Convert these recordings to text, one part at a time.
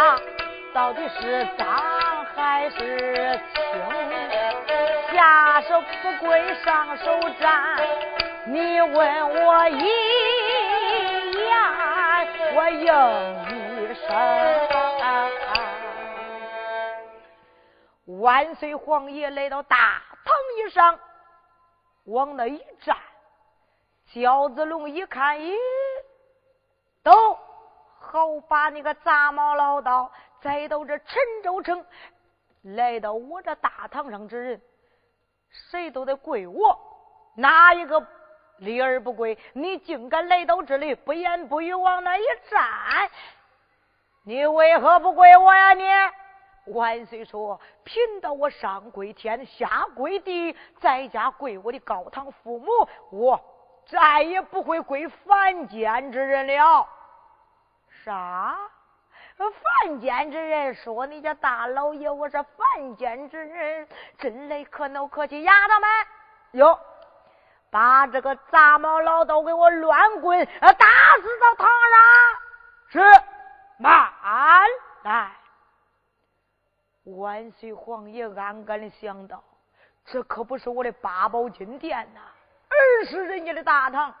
他到底是脏还是清，下手不跪上手斩，你问我一言，我应一声。万岁皇爷来到大堂一上，往那一站，焦子龙一看，咦，都好把那个杂毛老道载到这陈州城，来到我这大堂上之人，谁都得跪我，哪一个立而不跪？你竟敢来到这里，不言不语往那一站，你为何不跪我呀？你？万岁说：“贫道我上跪天，下跪地，在家跪我的高堂父母，我再也不会跪凡间之人了。”啥？凡间之人？说你家大老爷我是凡间之人，真来可恼可气！丫头们，哟，把这个杂毛老道给我乱棍打死到堂上！是，慢来。万岁皇爷暗暗的想到：这可不是我的八宝金殿呐，而是人家的大堂。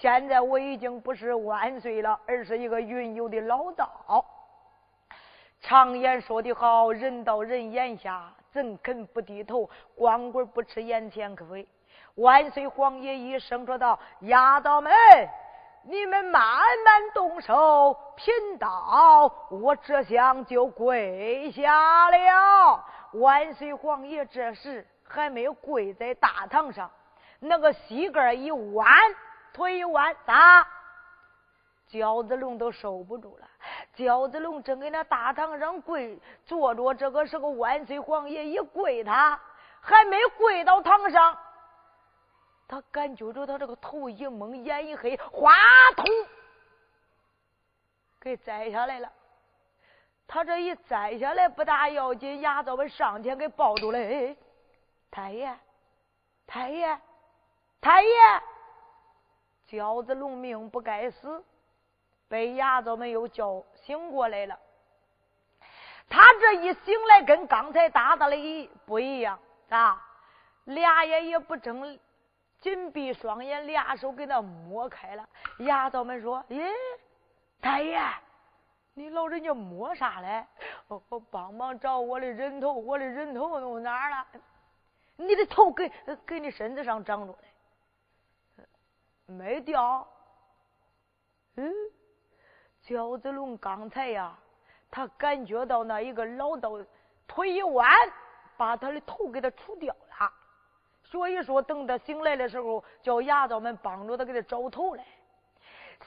现在我已经不是万岁了，而是一个云游的老道。常言说得好，人到人眼下，怎肯不低头？光棍不吃眼前亏。万岁皇爷一声说道：“丫头们。”你们慢慢动手，贫道我这厢就跪下了。万岁皇爷这时还没有跪在大堂上，那个膝盖一弯，腿一弯，咋？焦子龙都受不住了。焦子龙正给那大堂上跪坐着，这个时候万岁皇爷一跪，他还没跪到堂上。他感觉着他这个头一蒙，眼一黑，话筒给摘下来了。他这一摘下来不大要紧，牙子们上前给抱住了。哎，太爷，太爷，太爷！焦子龙命不该死，被牙子们又叫醒过来了。他这一醒来，跟刚才打的一不一样啊！俩眼也不睁。紧闭双眼，俩手给他摸开了。丫头们说：“咦，太爷，你老人家摸啥嘞？我我帮忙找我的人头，我的人头弄哪儿了？你的头给给你身子上长着嘞，没掉。嗯，焦子龙刚才呀，他感觉到那一个老道腿一弯，把他的头给他除掉了。”所以说，等他醒来的时候，叫牙子们帮着他给他找头来。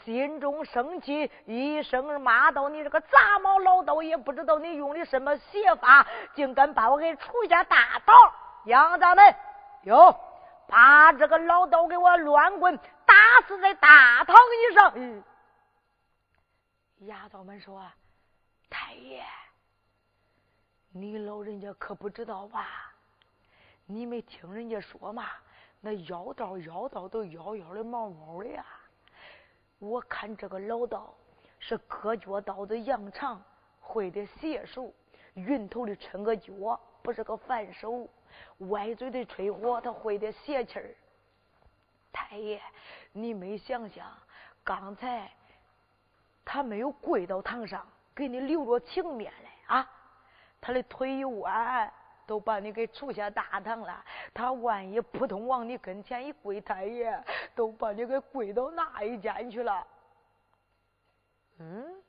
心中生气，一声骂道：“你这个杂毛老道，也不知道你用的什么邪法，竟敢把我给出下大道！杨咱们哟，把这个老道给我乱棍打死在大堂以上！”嗯，丫头们说：“太爷，你老人家可不知道吧？”你没听人家说嘛？那妖道妖道都妖妖的毛毛的呀！我看这个老道是割脚刀子扬长，会的邪术，云头的抻个脚，不是个反手，歪嘴的吹火，他会的邪气儿。太爷，你没想想，刚才他没有跪到堂上，给你留着情面来啊！他的腿一弯。都把你给出下大堂了，他万一扑通往你跟前一跪，太爷都把你给跪到那一间去了。嗯，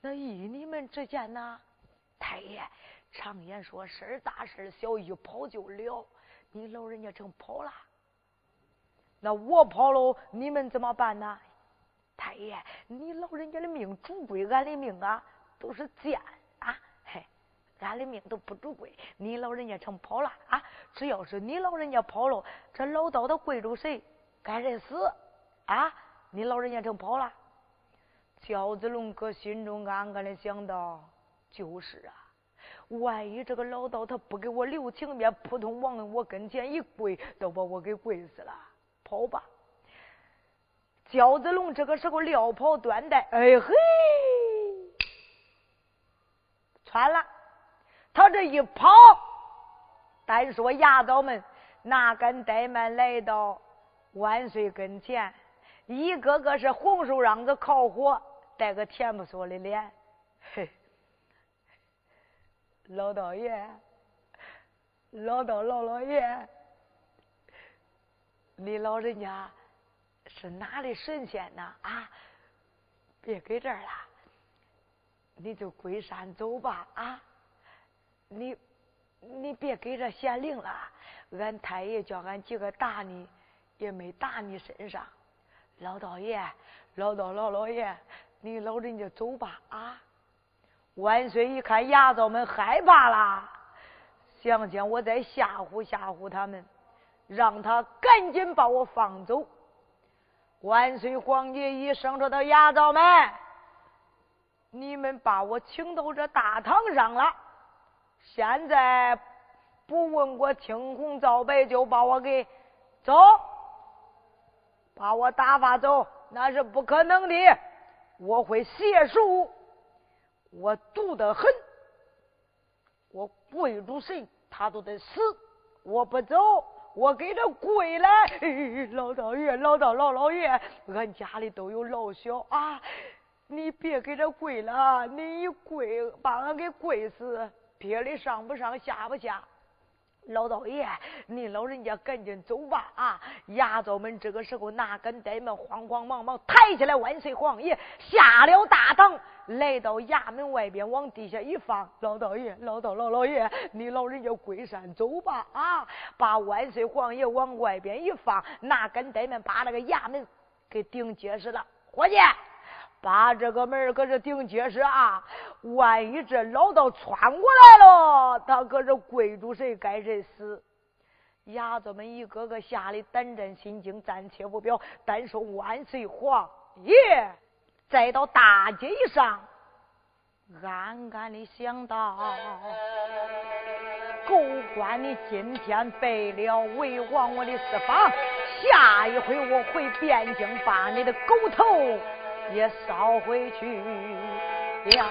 那依你们之见呢？太爷，常言说事儿大事小，一跑就了。你老人家成跑了，那我跑喽，你们怎么办呢？太爷，你老人家的命主归俺的命啊，都是贱啊！嘿，俺的命都不主贵，你老人家成跑了啊！只要是你老人家跑了，这老道的贵住谁？该谁死啊？你老人家成跑了。焦子龙哥心中暗暗的想到：就是啊，万一这个老道他不给我留情面，扑通往我跟前一跪，都把我给跪死了。跑吧！焦子龙这个时候撂跑端带，哎嘿，穿了。他这一跑，单说牙枣们哪敢怠慢，来到万岁跟前，一个个是红手瓤子烤火，带个甜不嗦的脸。嘿，老道爷，老道老老爷，你老人家是哪里神仙呢？啊，别搁这儿了，你就归山走吧。啊。你，你别给这显灵了。俺太爷叫俺几个打你，也没打你身上。老道爷，老道老老爷，你老人家走吧啊！万岁一看牙枣们害怕了，想想我再吓唬吓唬他们，让他赶紧把我放走。万岁皇帝一声说：“到牙枣们，你们把我请到这大堂上了。”现在不问过青红皂白就把我给走，把我打发走那是不可能的。我会邪术，我毒得很，我跪住谁他都得死。我不走，我给他跪来。老道爷，老道老老爷，俺家里都有老小啊，你别给他跪了，你一跪把俺给跪死。别的上不上下不下，老道爷，你老人家赶紧走吧啊！牙枣们这个时候哪敢怠慢，慌慌忙忙抬起来万岁皇爷下了大堂，来到衙门外边，往地下一放。老道爷，老道老老爷，你老人家归山走吧啊！把万岁皇爷往外边一放，哪敢怠慢，把那个衙门给顶结实了。伙计。把这个门搁这顶结实啊！万一这老道窜过来了，他搁这跪住谁该谁死。伢子们一个个吓得胆战心惊，暂且不表。单说万岁皇爷，再到大街上，暗暗的想到：狗官，你今天背了为王我的私房，下一回我回汴京，把你的狗头。也捎回去呀！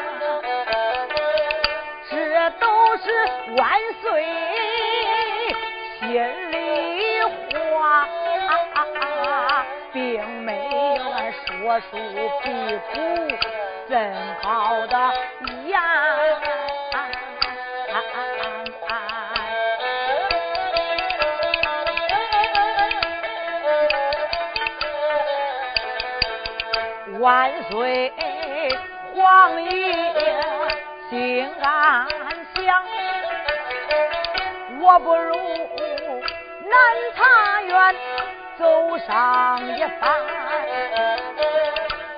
是万岁心里话，并没有说出皮苦怎好的言。万岁皇爷。心安详，我不如南茶园走上一番，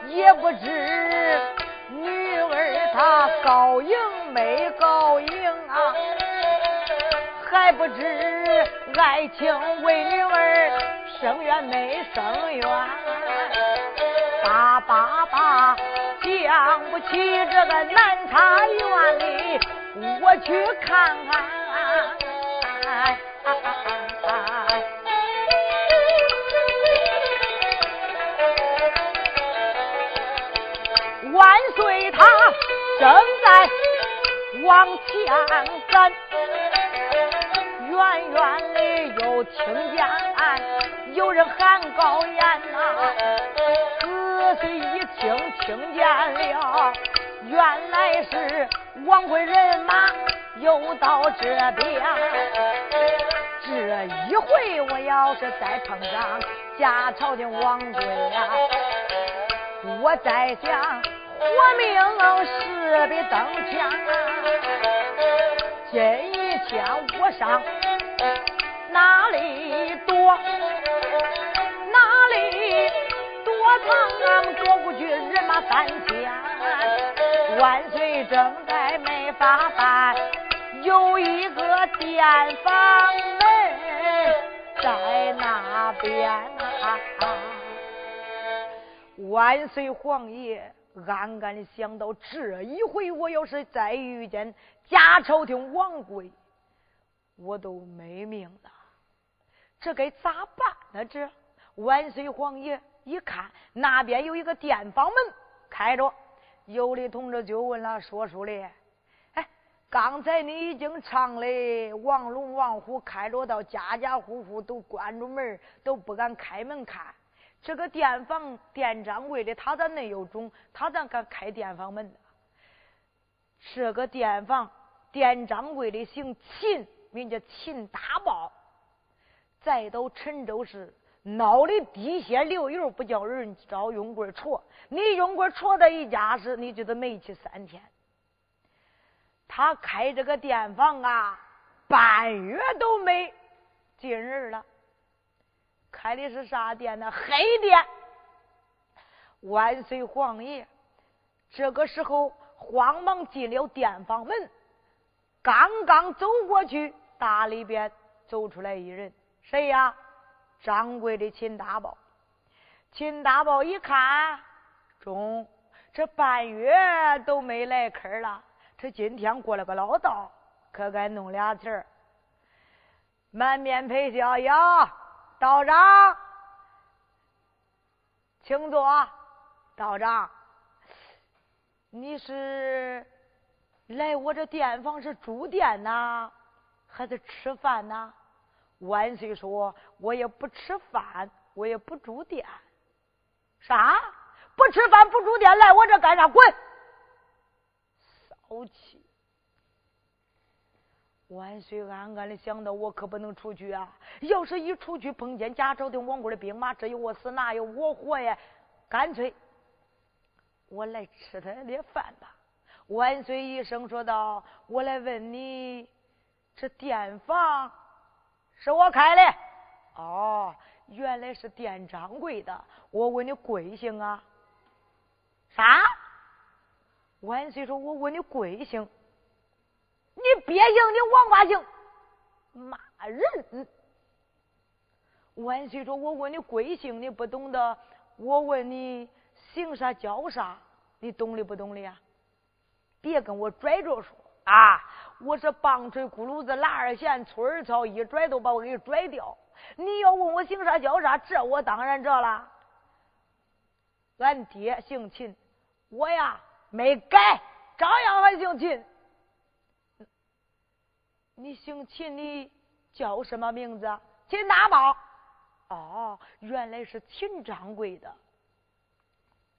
也不知女儿她高兴没高兴啊，还不知爱情为女儿生冤没生冤。爸爸爸，家不起这个南茶园里，我去看看。万岁，他正在往前赶，远远的又听见有人喊高言呐。一听，听见了，原来是王贵人马又到这边。这一回我要是再碰上家朝的王贵呀，我在想活命是比登天啊！今一天我上哪里躲？我藏俺们躲过去，人马三千，万岁正在没法办，有一个店房门在那边啊！万岁皇爷暗暗的想到，这一回我要是再遇见假朝廷王贵，我都没命了，这该咋办呢？这万岁皇爷。一看那边有一个店房门开着，有的同志就问了说书的：“哎，刚才你已经唱的王龙王虎开着到，家家户户都关着门，都不敢开门看。这个店房店掌柜的他咋恁有种？他咋敢开店房门呢？这个店房店掌柜的姓秦，名叫秦大宝，再到陈州市。”脑里滴血流油，不叫人找用棍戳。你用棍戳他一家时，你就得没气三天。他开这个店房啊，半月都没进人了。开的是啥店呢？黑店。万岁皇爷，这个时候慌忙进了店房门，刚刚走过去，大里边走出来一人，谁呀？掌柜的秦大宝，秦大宝一看，中这半月都没来客了，这今天过了个老道，可该弄俩词儿。满面陪笑呀，道长，请坐。道长，你是来我这店房是住店呐，还是吃饭呐？万岁说：“我也不吃饭，我也不住店。啥？不吃饭不住店，来我这干啥？滚！骚气！”万岁暗暗的想到：我可不能出去啊！要是一出去碰见贾朝廷王贵的兵马，这有我死，那有我活呀！干脆我来吃他的饭吧。万岁一声说道：“我来问你，这店房。”是我开的，哦，原来是店掌柜的。我问你贵姓啊？啥？万岁说：“我问你贵姓？你别姓，你王八姓，骂人。”万岁说：“我问你贵姓，你不懂得。我问你姓啥叫啥，你懂的不懂的呀？别跟我拽着说啊！”我是棒槌轱辘子拉二弦粗儿草一拽都把我给拽掉。你要问我姓啥叫啥，这我当然知道了。俺爹姓秦，我呀没改，照样还姓秦。你姓秦，你叫什么名字？秦大宝。哦，原来是秦掌柜的。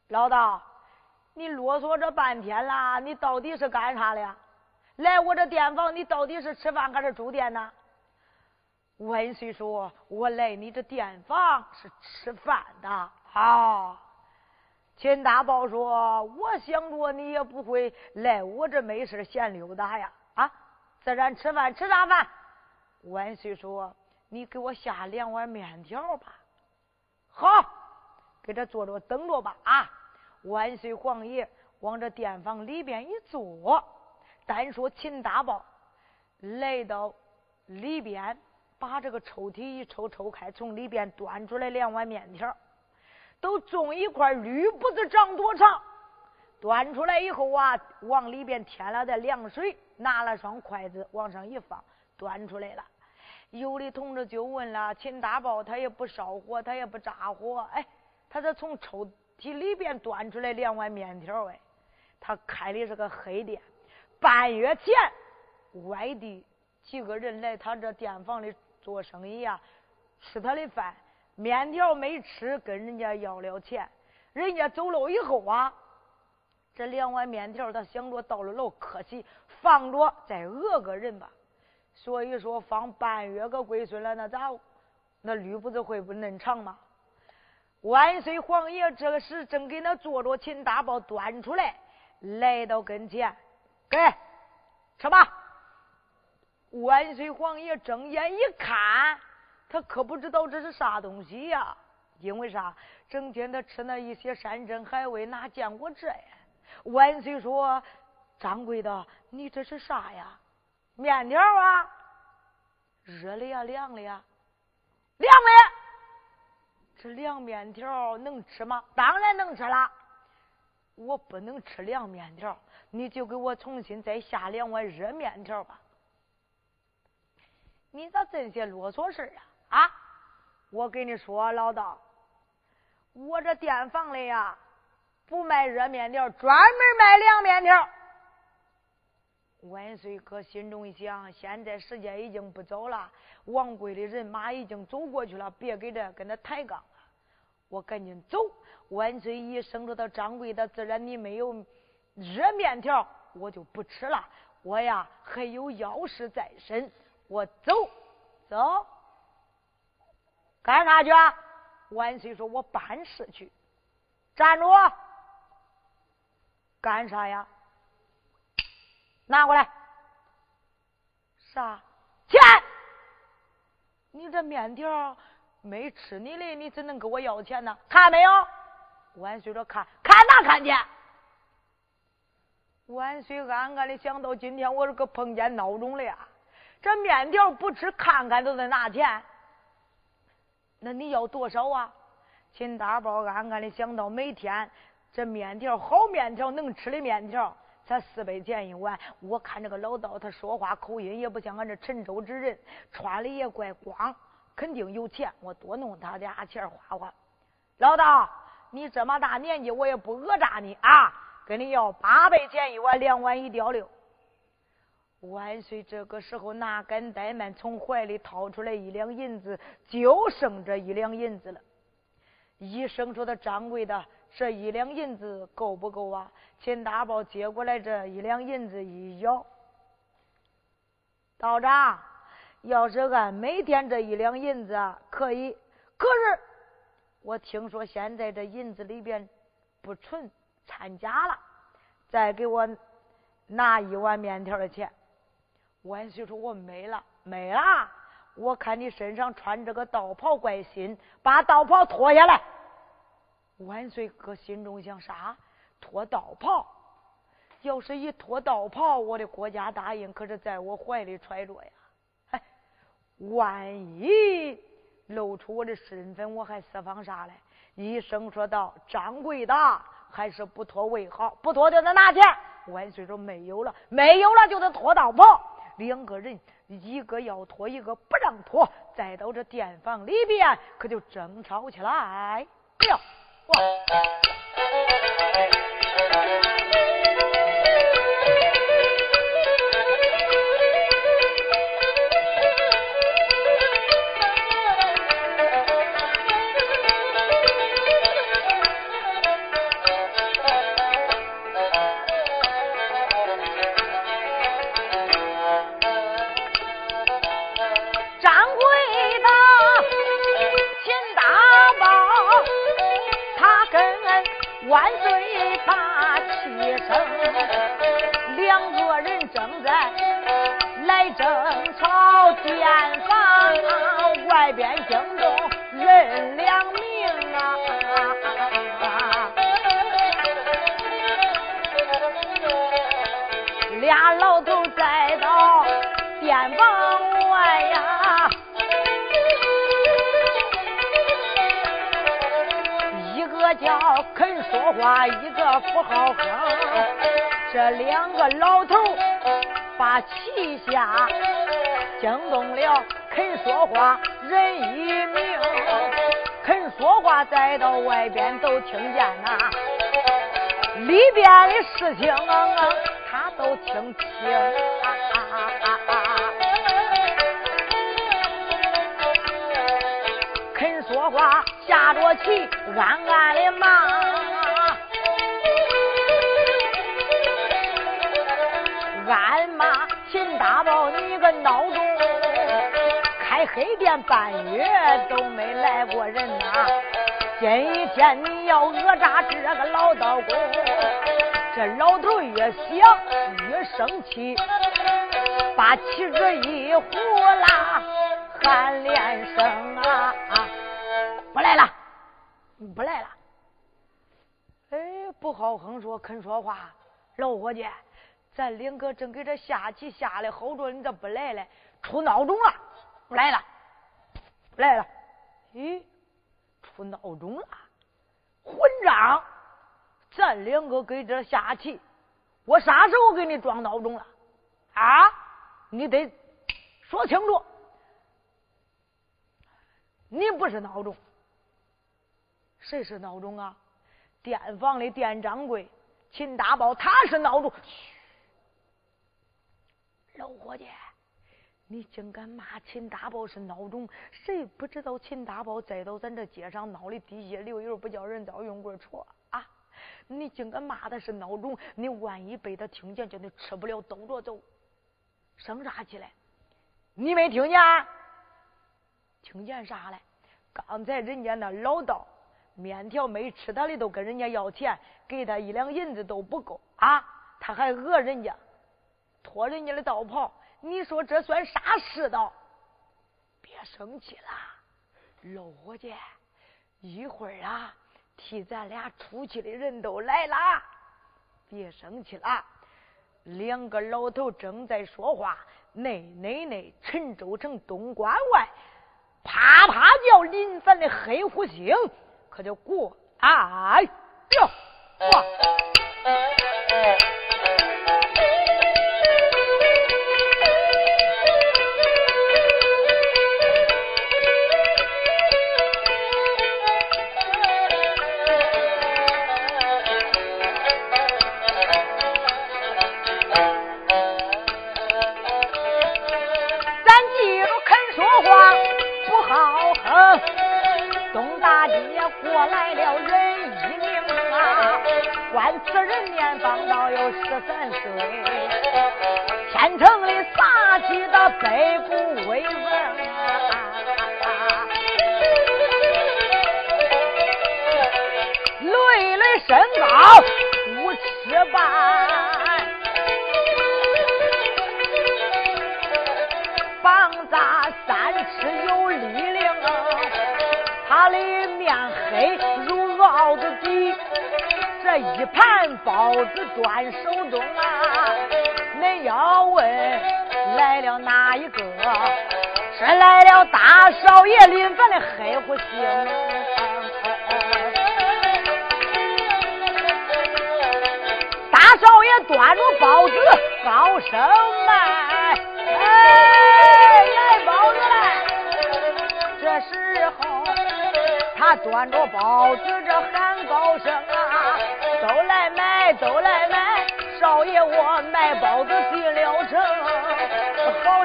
老道，你啰嗦这半天了，你到底是干啥的呀？来我这店房，你到底是吃饭还是住店呢？万岁说：“我来你这店房是吃饭的。”啊，秦大宝说：“我想着你也不会来我这没事闲溜达呀，啊，自然吃饭，吃啥饭？”万岁说：“你给我下两碗面条吧。”好，给他坐着等着吧。啊，万岁皇爷往这店房里边一坐，单说秦大宝来到里边，把这个抽屉一抽，抽开，从里边端出来两碗面条。都种一块绿布子，长多长？端出来以后啊，往里边添了点凉水，拿了双筷子往上一放，端出来了。有的同志就问了：秦大宝他也不烧火，他也不炸火，哎，他这从抽屉里边端出来两碗面条，哎，他开的是个黑店。半月前，外地几个人来他这店房里做生意呀，吃他的饭。面条没吃，跟人家要了钱，人家走了以后啊，这两碗面条他想着到了楼客气，放着再讹个人吧。所以说放半月个龟孙了，那咋那绿不子会不嫩长吗？万岁皇爷这时正给那做着秦大宝端出来，来到跟前，给吃吧。万岁皇爷睁眼一看。他可不知道这是啥东西呀？因为啥？整天他吃那一些山珍海味，哪见过这呀？万岁说：“掌柜的，你这是啥呀？面条啊？热的呀，凉的呀？凉的。这凉面条能吃吗？当然能吃了。我不能吃凉面条，你就给我重新再下两碗热面条吧。你咋这些啰嗦事啊？”啊！我跟你说，老道，我这店房里呀，不卖热面条，专门卖凉面条。万岁哥心中一想，现在时间已经不早了，王贵的人马已经走过去了，别给这跟他抬杠了。我赶紧走。万岁一生着到掌柜的，自然你没有热面条，我就不吃了。我呀，还有要事在身，我走走。干啥去？万岁说：“我办事去。”站住！干啥呀？拿过来。啥？钱？你这面条没吃你的，你怎能给我要钱呢？看没有？万岁说：“看看哪看见？”万岁暗暗的想到：今天我这个碰见孬种了呀！这面条不吃，看看都得拿钱。那你要多少啊？秦大宝暗暗的想到，每天这面条好面条能吃的面条才四百钱一碗。我看这个老道，他说话口音也不像俺这陈州之人，穿的也怪光，肯定有钱。我多弄他俩钱花花。老道，你这么大年纪，我也不讹诈你啊，跟你要八百钱一碗，两碗一吊六。万岁！这个时候哪敢怠慢，从怀里掏出来一两银子，就剩这一两银子了。医生说：“的掌柜的，这一两银子够不够啊？”秦大宝接过来这一两银子一咬，道长，要是按每天这一两银子啊可以，可是我听说现在这银子里边不纯掺假了，再给我拿一碗面条的钱。万岁说：“我没了，没了！我看你身上穿这个道袍怪新，把道袍脱下来。”万岁哥心中想：啥？脱道袍？要是一脱道袍，我的国家大印可是在我怀里揣着呀！哎，万一露出我的身份，我还私访啥嘞？医生说道：“掌柜的，还是不脱为好，不脱就得拿钱。”万岁说：“没有了，没有了，就得脱道袍。”两个人，一个要脱，一个不让脱，再到这店房里边，可就争吵起来。哎呀，哇！叫肯说话，一个不好哼。这两个老头把旗下惊动了，肯说话人一名，肯说话再到外边都听见呐，里边的事情他都听清。肯说话下着棋，暗暗的忙。暗骂秦大宝，你个孬种！开黑店半月都没来过人呐！今天你要讹诈这个老道公，这老头越想越生气，把旗子一呼啦，喊连声啊！不来了，不来了！哎，不好哼说，肯说话，老伙计。咱两个正给这下棋下的好着，你这不来了，出闹钟了，不来了，来了，咦，出闹钟了，混账！咱两个给这下棋，我啥时候给你装闹钟了？啊，你得说清楚，你不是闹钟，谁是孬种啊？店房的店掌柜秦大宝，他是闹钟。老伙计，你竟敢骂秦大宝是孬种？谁不知道秦大宝栽到咱这街上闹的滴血流油，不叫人遭用棍戳啊！你竟敢骂他是孬种？你万一被他听见，叫你吃不了兜着走，生啥气来？你没听见？听见啥嘞？刚才人家那老道面条没吃，他的都跟人家要钱，给他一两银子都不够啊！他还讹人家。脱人家的道袍，你说这算啥世道？别生气了，老伙计，一会儿啊，替咱俩出去的人都来了，别生气了。两个老头正在说话，内内内陈州城东关外，啪啪叫林凡的黑虎星可就过哎哟哇！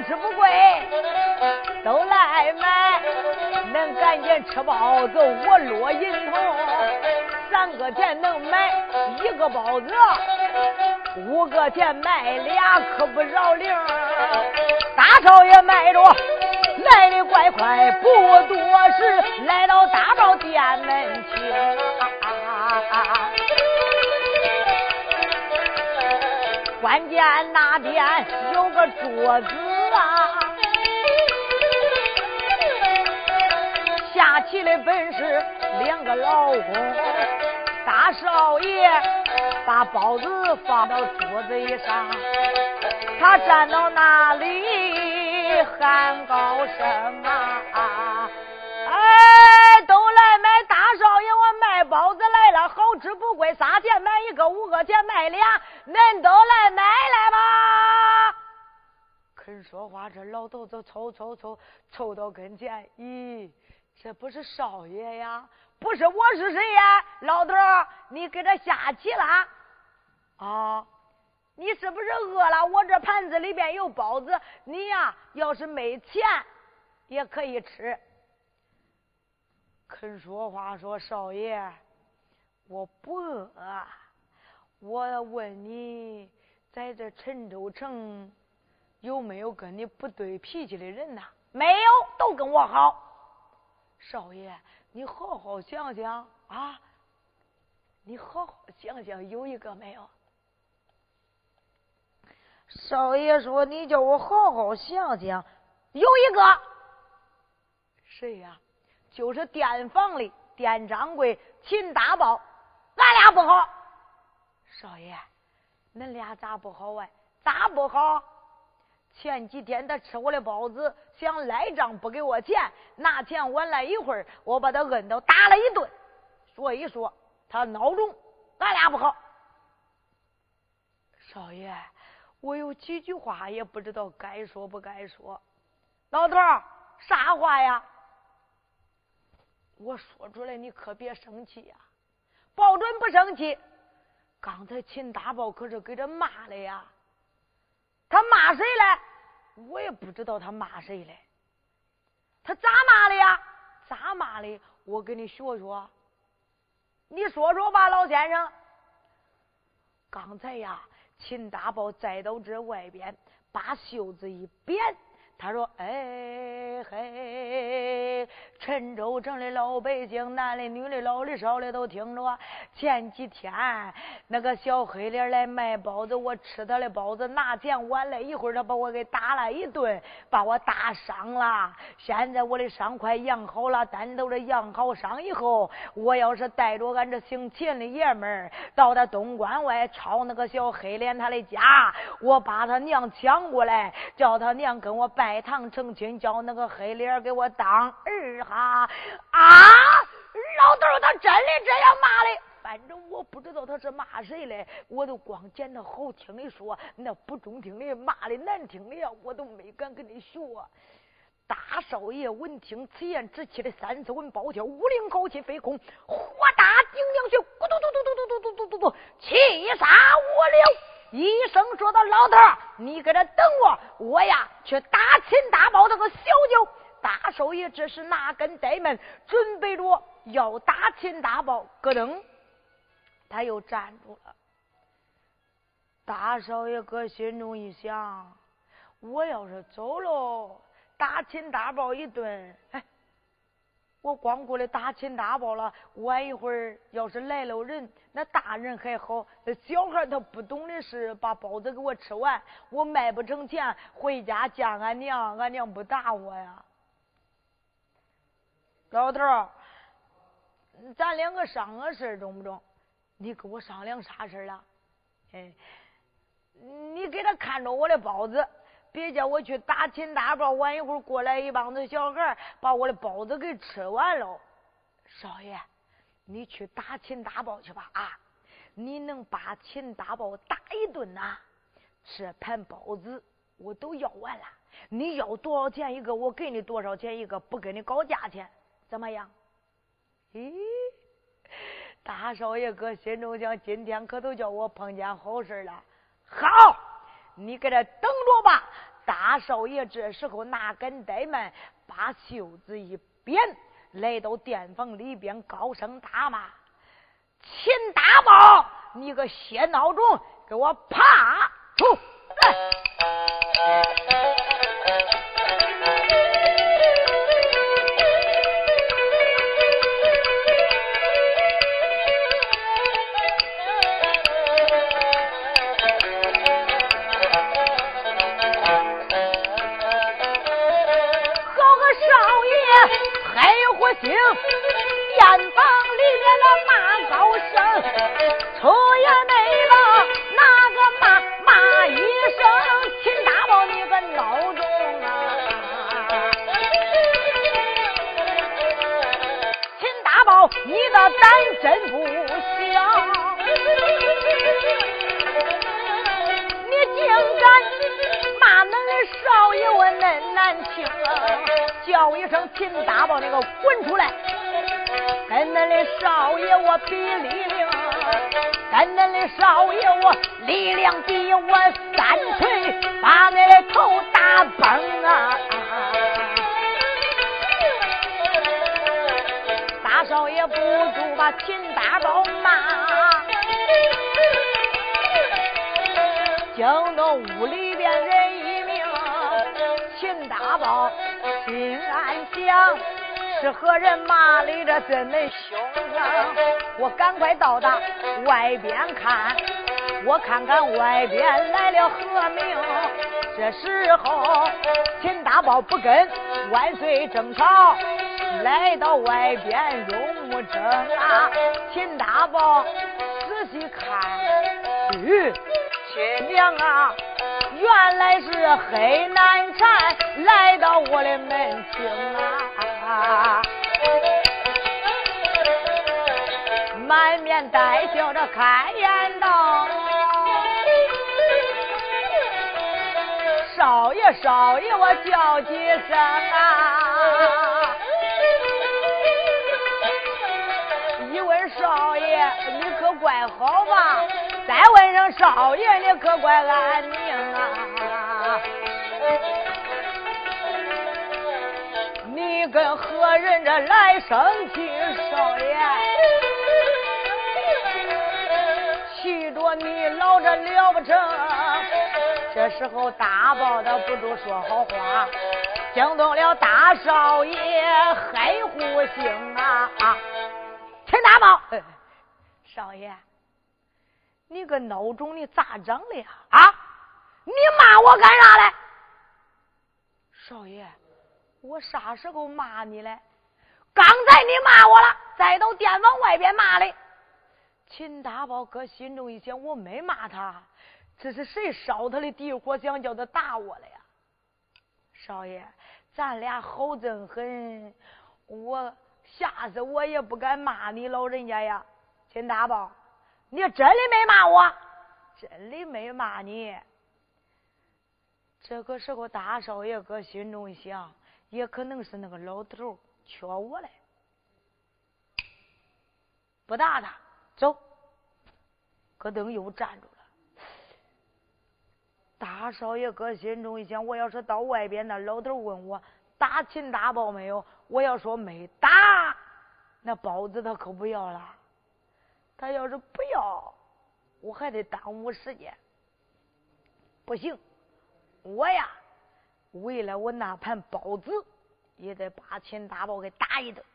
吃不贵，都来买，恁赶紧吃包子，我落银铜，三个钱能买一个包子，五个钱买俩可不饶零，大少爷卖着。来的怪快，不多时，来到大宝店门前。关键那边有个桌子气的本是两个老公，大少爷把包子放到桌子上，他站到那里喊高声啊！哎，都来买大少爷，我卖包子来了，好吃不贵，仨钱买一个，五个钱买俩，恁都来买来吧！肯说话，这老头子凑凑凑凑到跟前，咦？这不是少爷呀？不是我是谁呀？老头儿，你给他下棋了？啊，你是不是饿了？我这盘子里边有包子，你呀，要是没钱也可以吃。肯说话说少爷，我不饿。我问你，在这陈州城有没有跟你不对脾气的人呐？没有，都跟我好。少爷，你好好想想啊！你好好想想，有一个没有？少爷说：“你叫我好好想想，有一个。谁呀？就是店房里店掌柜秦大宝，俺俩不好。少爷，恁俩咋不好啊？咋不好？”前几天他吃我的包子，想赖账不给我钱，拿钱晚来一会儿，我把他摁到打了一顿。所以说他孬种，俺俩不好。少爷，我有几句话也不知道该说不该说。老头儿，啥话呀？我说出来你可别生气呀，保准不生气。刚才秦大宝可是给这骂了呀。他骂谁了？我也不知道他骂谁嘞。他咋骂的呀？咋骂的？我给你学学。你说说吧，老先生。刚才呀，秦大宝栽到这外边，把袖子一扁。他说：“哎嘿，陈州城的老百姓，男的、女的、老的、少的都听着。前几天那个小黑脸来卖包子，我吃他的包子，拿钱晚了一会儿，他把我给打了一顿，把我打伤了。现在我的伤快养好了，单头的养好伤以后，我要是带着俺这姓秦的爷们儿到他东关外抄那个小黑脸他的家，我把他娘抢过来，叫他娘跟我拜。”拜堂成亲，叫那个黑脸给我当儿哈啊！老头他真的这样骂的，反正我不知道他是骂谁嘞，我都光捡他好听的说，那不中听的骂的难听的呀，我都没敢跟你学。大少爷闻听此言，直气的三四魂暴跳，五灵高气飞空，火大顶梁血，咕嘟嘟嘟嘟嘟嘟嘟嘟嘟，气杀我了。医生说的：“老头你搁这等我，我呀去打秦大宝那个小舅。”大少爷这是拿根呆门，准备着要打秦大宝，咯噔，他又站住了。大少爷搁心中一想：我要是走喽，打秦大宝一顿，哎。我光顾着打秦大宝了，晚一会儿要是来了人，那大人还好，那小孩他不懂的是把包子给我吃完，我卖不成钱，回家见俺娘，俺娘不打我呀。老头儿，咱两个商个事中不中？你跟我商量啥事了？哎，你给他看着我的包子。别叫我去打秦大宝，晚一会儿过来一帮子小孩把我的包子给吃完了。少爷，你去打秦大宝去吧啊！你能把秦大宝打一顿呐？这盘包子我都要完了，你要多少钱一个，我给你多少钱一个，不跟你搞价钱，怎么样？咦，大少爷哥心中想，今天可都叫我碰见好事了。好。你搁这等着吧，大少爷这时候拿根呆门，把袖子一扁，来到店房里边，高声大骂：“秦大宝，你个血孬种，给我爬惊动屋里边人一命。秦大宝心暗想。是何人骂的这真恁凶啊！我赶快到达外边看，我看看外边来了何名。这时候秦大宝不跟万岁争吵，来到外边用木争啊。秦大宝仔细看，吁，爹娘啊，原来是黑难缠来到我的门厅啊！满面带笑着开言道：“少爷，少爷，我叫几声啊！一问少爷，你可怪好吧？再问声少爷，你可怪安宁啊？”你跟何人这来生气，少爷？气着你老这了不成？这时候大宝的不住说好话，惊动了大少爷黑虎星啊！陈大宝，少爷，你个孬种，你咋整的呀？啊！你骂我干啥嘞？少爷。我啥时候骂你嘞？刚才你骂我了，再到店房外边骂的。秦大宝搁心中一想，我没骂他，这是谁烧他的地火，想叫他打我了呀？少爷，咱俩好憎很，我吓死我也不敢骂你老人家呀。秦大宝，你真的没骂我？真的没骂你。这个时候，大少爷搁心中一想。也可能是那个老头缺我嘞，不打他，走。咯噔又站住了。大少爷搁心中一想：我要是到外边，那老头问我打秦大宝没有，我要说没打，那包子他可不要了。他要是不要，我还得耽误时间。不行，我呀。为了我那盘包子，也得把秦大宝给打一顿。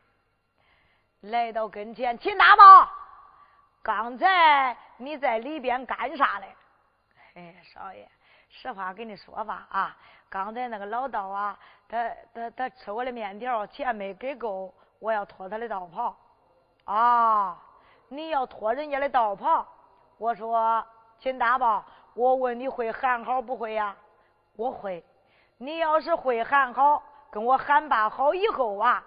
来到跟前，秦大宝，刚才你在里边干啥嘞？哎，少爷，实话跟你说吧啊，刚才那个老道啊，他他他吃我的面条，钱没给够，我要脱他的道袍。啊，你要脱人家的道袍？我说秦大宝，我问你会喊好不会呀？我会。你要是会喊好，跟我喊罢好以后啊，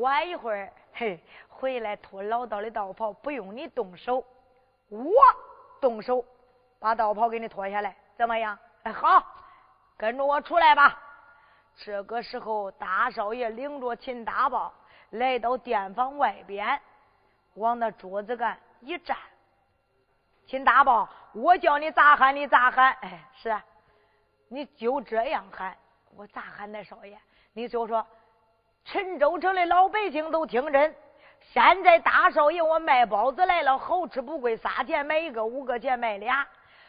晚一会儿嘿回来脱老道的道袍，不用你动手，我动手把道袍给你脱下来，怎么样？哎，好，跟着我出来吧。这个时候，大少爷领着秦大宝来到店房外边，往那桌子干一站。秦大宝，我叫你咋喊你咋喊，哎，是，你就这样喊。我咋喊呢，少爷？你就说，陈州城的老百姓都听真。现在大少爷我卖包子来了，好吃不贵，仨钱买一个，五个钱买俩。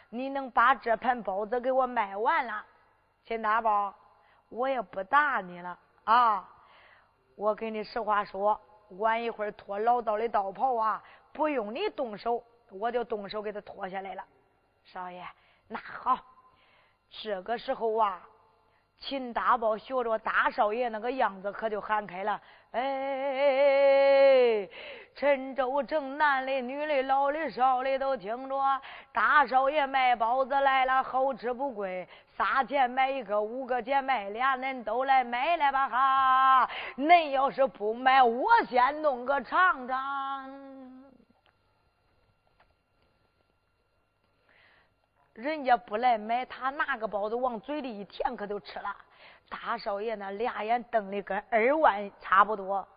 你能把这盘包子给我卖完了，秦大宝，我也不打你了啊！我跟你实话说，晚一会儿脱老道的道袍啊，不用你动手，我就动手给他脱下来了。少爷，那好，这个时候啊。秦大宝学着大少爷那个样子，可就喊开了：“哎，陈州城男的、女的、老的、少的都听着，大少爷卖包子来了，好吃不贵，仨钱买一个，五个钱买俩，恁都来买来吧哈！恁要是不买，我先弄个尝尝。人家不来买，他拿个包子往嘴里一填，可都吃了。大少爷那俩眼瞪的跟二万差不多。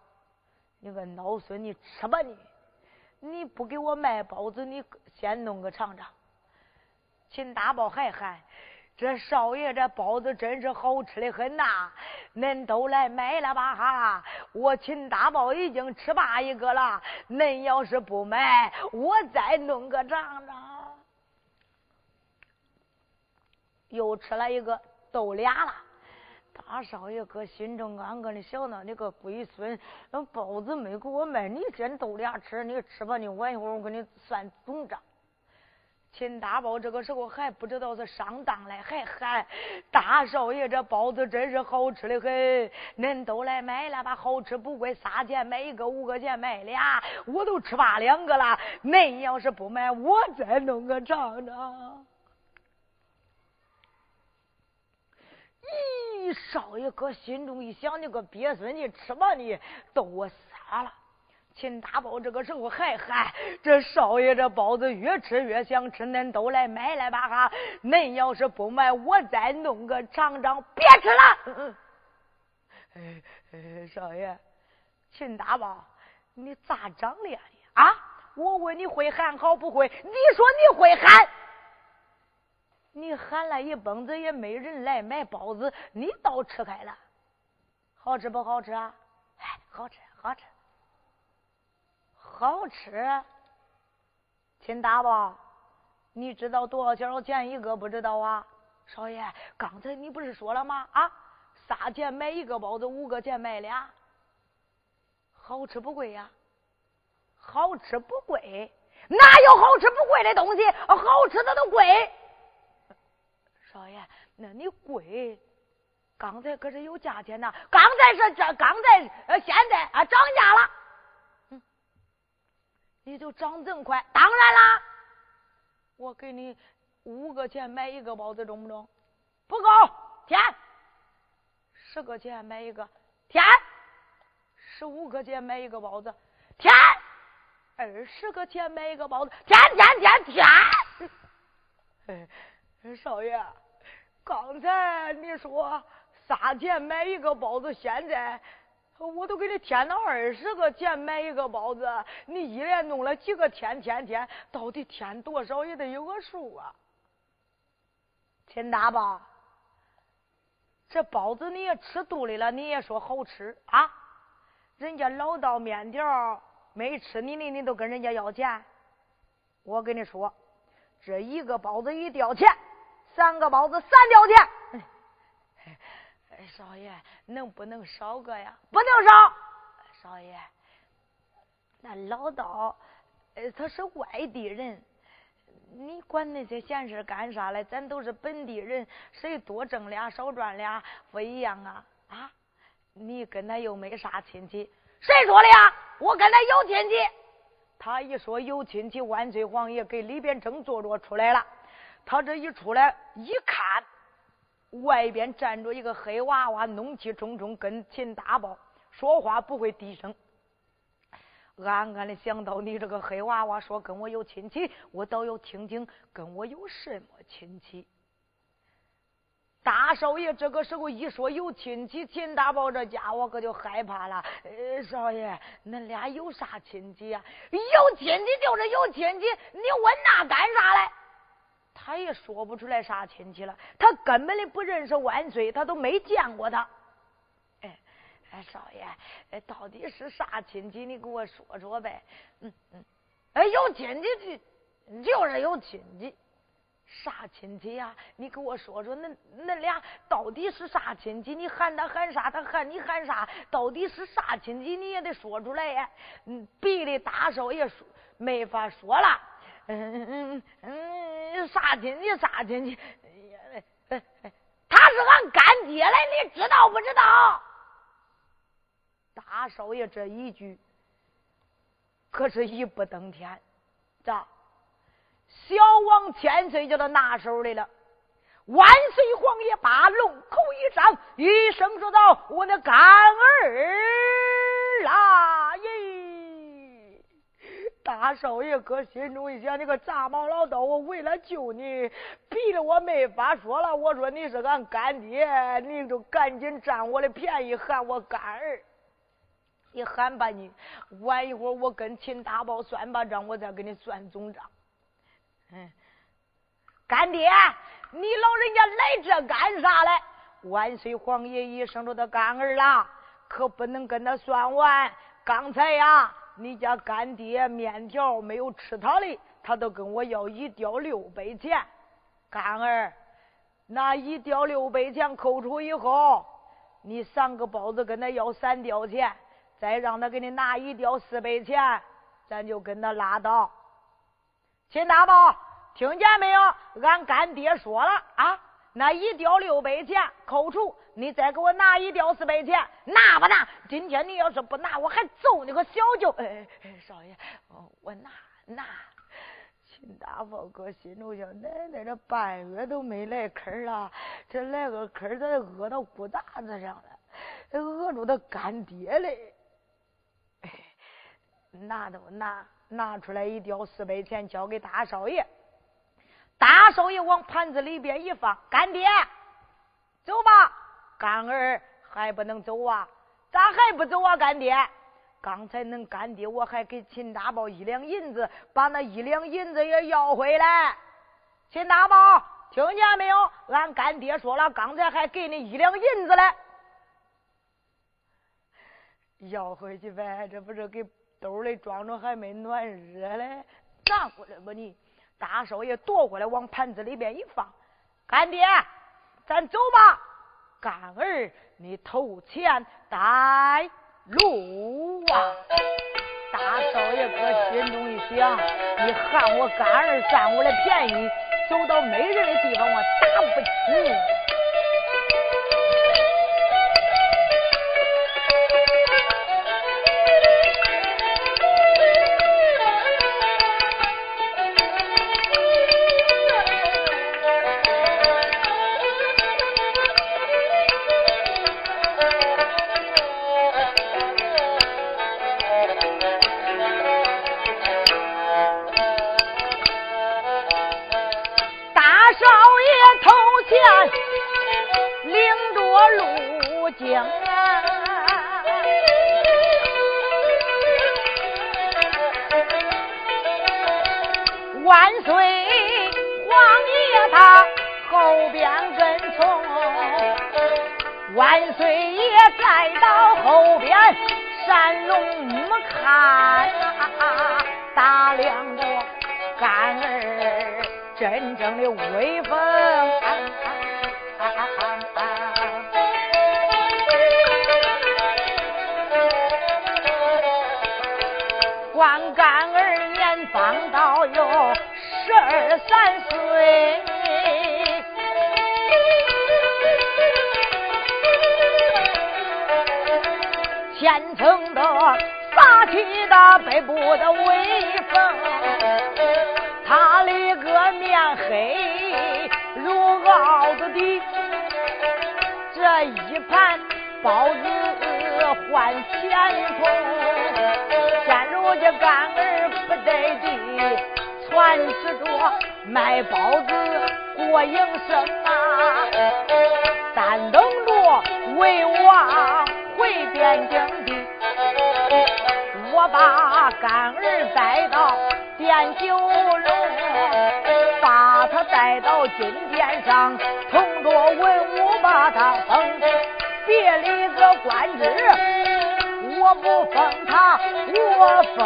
你个孬孙，你吃吧你！你不给我卖包子，你先弄个尝尝。秦大宝还喊。这少爷这包子真是好吃的很呐！恁都来买了吧哈！我秦大宝已经吃罢一个了，恁要是不买，我再弄个尝尝。”又吃了一个，都俩了。大少爷搁心中暗暗的想呢：“你个龟孙，那包子没给我卖，你先都俩吃，你吃吧，你晚一会儿我给你算总账。”秦大宝这个时候还不知道是上当了，还喊：“大少爷，这包子真是好吃的很，恁都来买了吧？好吃不贵，仨钱买一个，五个钱买俩，我都吃罢两个了。恁要是不买，我再弄个尝尝。”咦，少爷哥心中一想，你个鳖孙，你吃吧，你都我傻了。秦大宝这个时候还喊：“这少爷这包子越吃越想吃，恁都来买来吧哈！恁要是不买，我再弄个尝尝。别吃了。”嗯哎哎，少爷，秦大宝，你咋长脸呀？啊！我问你会喊好不会？你说你会喊。你喊了一蹦子也没人来买包子，你倒吃开了，好吃不好吃啊？哎，好吃，好吃，好吃。秦大宝，你知道多少钱一个不知道啊？少爷，刚才你不是说了吗？啊，仨钱买一个包子，五个钱买俩，好吃不贵呀？好吃不贵？哪有好吃不贵的东西？好吃的都贵。少爷，那你贵？刚才可是有价钱呐！刚才是这，刚才呃，现在啊涨价了。你就涨这么快？当然啦！我给你五个钱买一个包子，中不中？不够，添。十个钱买一个，添。十五个钱买一个包子，添。二十个钱买一个包子，填填填填。少爷。刚才你说三钱买一个包子，现在我都给你添到二十个钱买一个包子，你一连弄了几个添添添，到底添多少也得有个数啊！秦大宝，这包子你也吃肚里了，你也说好吃啊？人家老道面条没吃你的，你都跟人家要钱？我跟你说，这一个包子一吊钱。三个包子三吊钱，少爷能不能少个呀？不能少，少爷，那老道，呃，他是外地人，你管那些闲事干啥嘞？咱都是本地人，谁多挣俩少赚俩不一样啊？啊，你跟他又没啥亲戚，谁说的呀？我跟他有亲戚。他一说有亲戚，万岁皇爷给里边正坐着出来了。他这一出来一看，外边站着一个黑娃娃，怒气冲冲，跟秦大宝说话不会低声，暗暗的想到：你这个黑娃娃说跟我有亲戚，我倒要听听跟我有什么亲戚。大少爷这个时候一说有亲戚，秦大宝这家伙可就害怕了。呃少爷，恁俩有啥亲戚呀？有亲戚就是有亲戚，你问那干啥嘞？他也说不出来啥亲戚了，他根本的不认识万岁，他都没见过他。哎，哎，少爷，哎，到底是啥亲戚？你给我说说呗。嗯嗯，哎，有亲戚就就是有亲戚，啥亲戚呀？你给我说说，恁恁俩到底是啥亲戚？你喊他喊啥？他喊你喊啥？到底是啥亲戚？你也得说出来呀。嗯，别的大少爷说没法说了。嗯嗯嗯嗯，啥亲戚啥亲戚？他是俺干爹嘞，你知道不知道？大少爷这一句可是一步登天，咋？小王千岁叫他拿手里了。万岁皇爷把龙口一张，一声说道：“我那干儿啦！”大少爷搁心中一想，你个炸毛老道，我为了救你，逼得我没法说了。我说你是俺干爹，你就赶紧占我的便宜，喊我干儿。你喊吧你，晚一会儿我跟秦大宝算把账，我再给你算总账。嗯，干爹，你老人家来这干啥来？万岁皇爷一声说：“他干儿啦，可不能跟他算完。刚才呀，你家干爹面条没有吃他的，他都跟我要一吊六百钱。干儿，那一吊六百钱扣除以后，你三个包子跟他要三吊钱。”再让他给你拿一吊四百钱，咱就跟他拉倒。秦大宝，听见没有？俺干爹说了啊，那一吊六百钱扣除，你再给我拿一吊四百钱，拿不拿？今天你要是不拿，我还揍你个小舅！哎哎，少爷，我拿拿。秦大宝哥心中想：奶奶这半月都没来坑了，这来个坑，咋饿到骨大子上了？饿着他干爹嘞！拿都拿拿出来一吊四百钱交给大少爷，大少爷往盘子里边一放，干爹，走吧，干儿还不能走啊？咋还不走啊？干爹，刚才恁干爹我还给秦大宝一两银子，把那一两银子也要回来。秦大宝，听见没有？俺干爹说了，刚才还给你一两银子嘞，要回去呗，这不是给。兜里装着还没暖热嘞，拿过来吧你！大少爷夺过来往盘子里边一放，干爹，咱走吧。干儿，你投钱带路啊！大少爷搁心中一想，你喊我干儿占我的便宜，走到没人的地方我打不起。盘包子换钱铜。现如今干儿不得地，全指着卖包子过营生啊！但等着为王回汴京地，我把干儿带到汴酒楼。把他带到金殿上，同着文武把他封。别里个官职我不封他，我封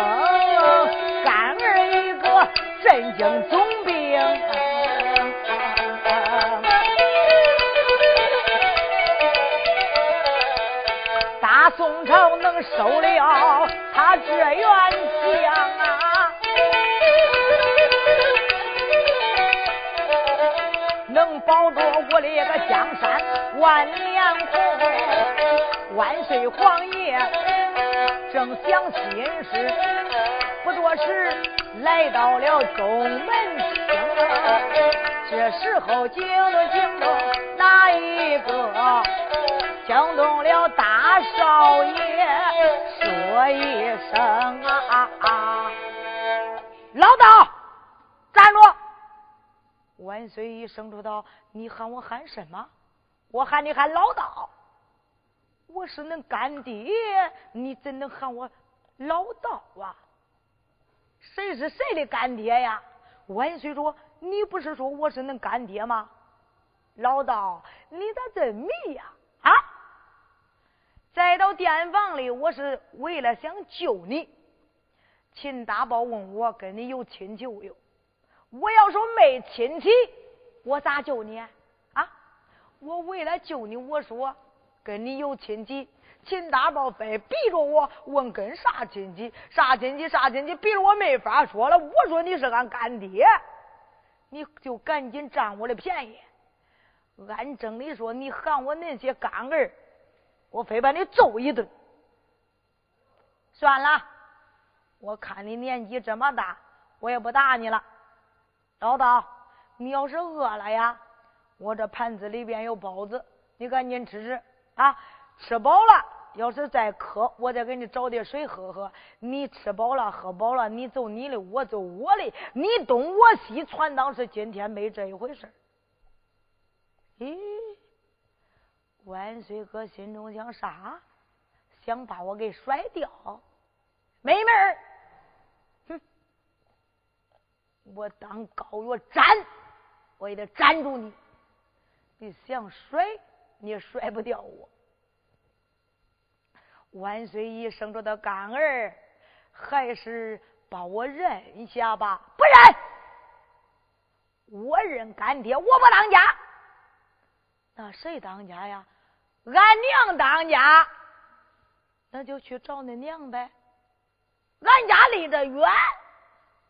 干儿一个镇京总兵。大宋朝能收了他这员将啊！能保着我的个江山万年红，万岁皇爷正想心。事，不多时来到了东门厅。这时候惊动惊动哪一个？惊动了大少爷，说一声啊！老道，站住！万岁一声说道：“你喊我喊什么？我喊你喊老道。我是恁干爹，你怎能喊我老道啊？谁是谁的干爹呀？”万岁说：“你不是说我是恁干爹吗？老道，你咋这迷呀？啊！再到店房里，我是为了想救你。秦大宝问我跟你有亲戚无有？我要说没亲戚，我咋救你啊？我为了救你，我说跟你有亲戚。秦大宝非逼着我问跟啥亲戚，啥亲戚，啥亲戚，逼着我没法说了。我说你是俺干爹，你就赶紧占我的便宜。按正理说，你喊我那些干儿，我非把你揍一顿。算了，我看你年纪这么大，我也不打你了。老道，你要是饿了呀，我这盘子里边有包子，你赶紧吃吃啊。吃饱了，要是再渴，我再给你找点水喝喝。你吃饱了，喝饱了，你走你的，我走我的，你东我西，传当是今天没这一回事咦，万岁哥心中想啥？想把我给甩掉？妹妹儿，我当高月斩，我也得斩住你。你想甩，你也甩不掉我。万岁一生着的干儿，还是把我认下吧？不认，我认干爹，我不当家。那谁当家呀？俺娘当家。那就去找恁娘呗。俺家离得远，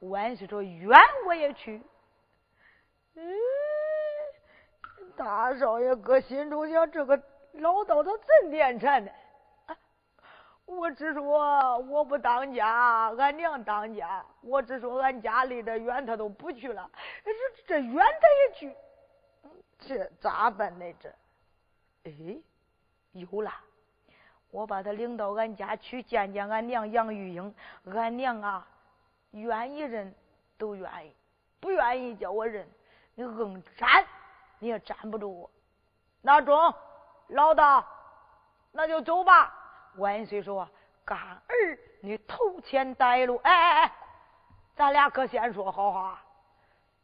万岁说远我也去。嗯，大少爷搁心中想，这个老道他真念馋呢。我只说我不当家，俺娘当家。我只说俺家离得远，他都不去了。这这远他也去，这咋办呢？这，哎，有了！我把他领到俺家去见见俺娘杨玉英。俺娘啊，愿意认都愿意，不愿意叫我认，你硬粘你也粘不住我。那中，老道，那就走吧。万岁说：“干儿，你头前带路。哎哎哎，咱俩可先说好话。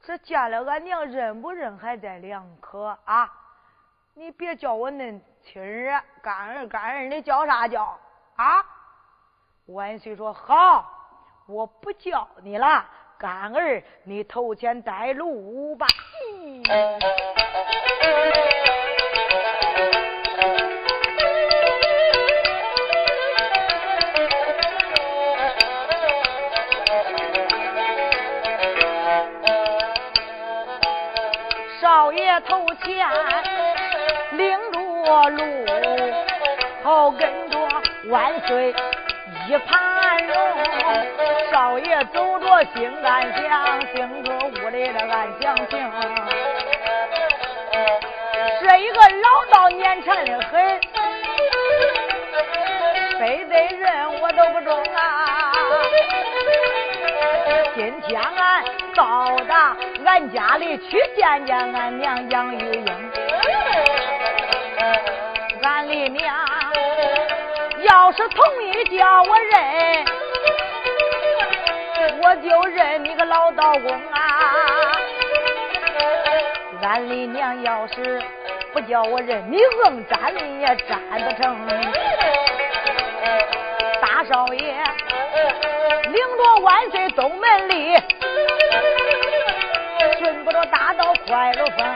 这见了俺娘认不认还在两可啊！你别叫我恁亲儿干儿干儿，你叫啥叫啊？”万岁说：“好，我不叫你了。干儿，你投钱带路吧。”头前领着路，后跟着万岁一盘龙。少爷走着心安详，听着屋里的安详情。这一个老道年馋的很，非得认我都不中啊！今天俺到达俺家里去见见俺娘杨玉英，俺的娘要是同意叫我认，我就认你个老道公啊。俺的娘要是不叫我认，你硬站你也站不成。大少爷。领着万岁东门里，顺不着大道快如风。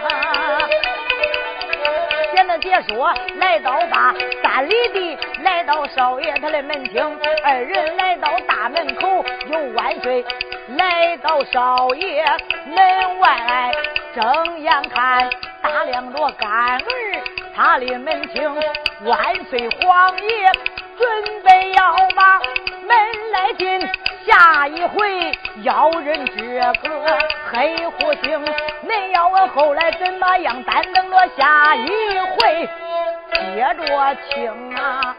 现在解说来到吧三里地，来到少爷他的门厅，二人来到大门口，有万岁来到少爷门外，睁眼看打量着干儿他的门厅，万岁皇爷准备要把门来进。下一回要认这个黑虎星，恁要问后来怎么样？单等着下一回接着听啊。